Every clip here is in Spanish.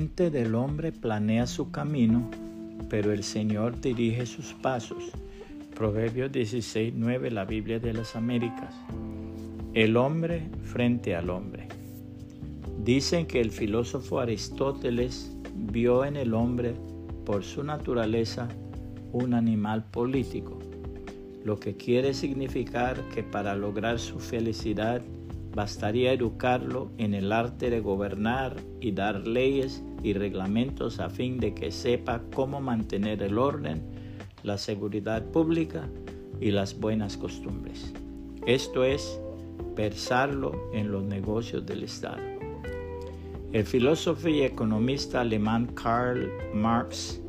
del hombre planea su camino, pero el Señor dirige sus pasos. Proverbios 16, 9, la Biblia de las Américas. El hombre frente al hombre. Dicen que el filósofo Aristóteles vio en el hombre, por su naturaleza, un animal político, lo que quiere significar que para lograr su felicidad bastaría educarlo en el arte de gobernar y dar leyes y reglamentos a fin de que sepa cómo mantener el orden, la seguridad pública y las buenas costumbres. Esto es, versarlo en los negocios del Estado. El filósofo y economista alemán Karl Marx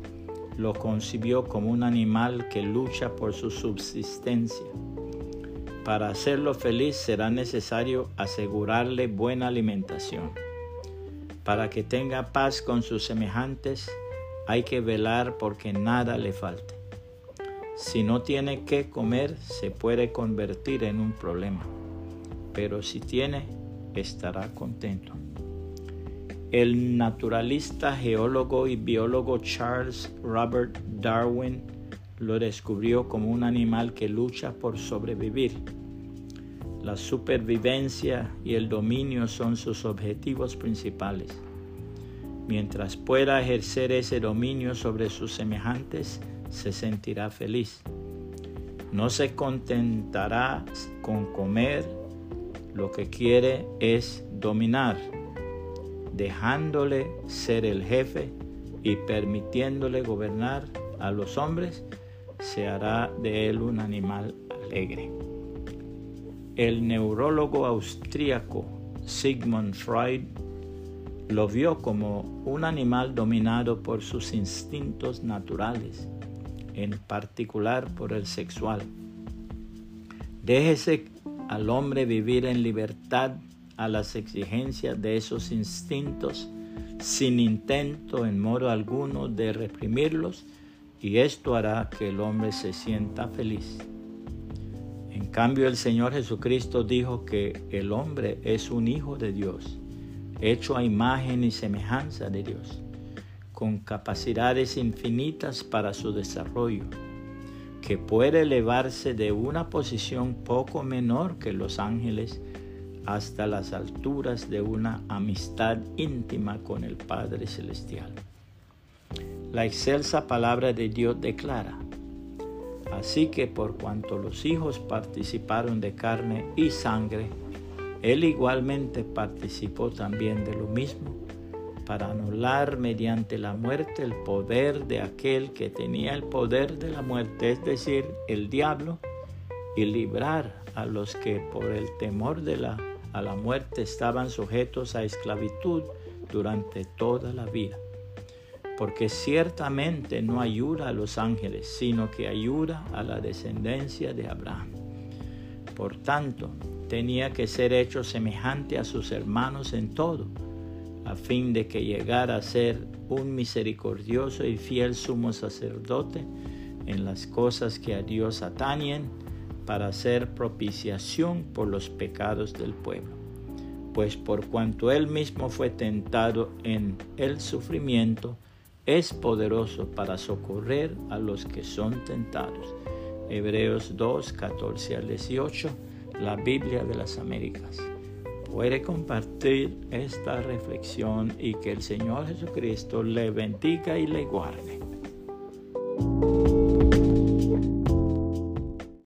lo concibió como un animal que lucha por su subsistencia. Para hacerlo feliz será necesario asegurarle buena alimentación. Para que tenga paz con sus semejantes hay que velar porque nada le falte. Si no tiene que comer se puede convertir en un problema, pero si tiene estará contento. El naturalista, geólogo y biólogo Charles Robert Darwin lo descubrió como un animal que lucha por sobrevivir. La supervivencia y el dominio son sus objetivos principales. Mientras pueda ejercer ese dominio sobre sus semejantes, se sentirá feliz. No se contentará con comer, lo que quiere es dominar dejándole ser el jefe y permitiéndole gobernar a los hombres, se hará de él un animal alegre. El neurólogo austríaco Sigmund Freud lo vio como un animal dominado por sus instintos naturales, en particular por el sexual. Déjese al hombre vivir en libertad a las exigencias de esos instintos sin intento en modo alguno de reprimirlos y esto hará que el hombre se sienta feliz. En cambio el Señor Jesucristo dijo que el hombre es un hijo de Dios, hecho a imagen y semejanza de Dios, con capacidades infinitas para su desarrollo, que puede elevarse de una posición poco menor que los ángeles hasta las alturas de una amistad íntima con el Padre Celestial. La excelsa palabra de Dios declara, así que por cuanto los hijos participaron de carne y sangre, Él igualmente participó también de lo mismo, para anular mediante la muerte el poder de aquel que tenía el poder de la muerte, es decir, el diablo, y librar a los que por el temor de la a la muerte estaban sujetos a esclavitud durante toda la vida. Porque ciertamente no ayuda a los ángeles, sino que ayuda a la descendencia de Abraham. Por tanto, tenía que ser hecho semejante a sus hermanos en todo, a fin de que llegara a ser un misericordioso y fiel sumo sacerdote en las cosas que a Dios atañen para hacer propiciación por los pecados del pueblo. Pues por cuanto él mismo fue tentado en el sufrimiento, es poderoso para socorrer a los que son tentados. Hebreos 2, 14 al 18, la Biblia de las Américas. Puede compartir esta reflexión y que el Señor Jesucristo le bendiga y le guarde.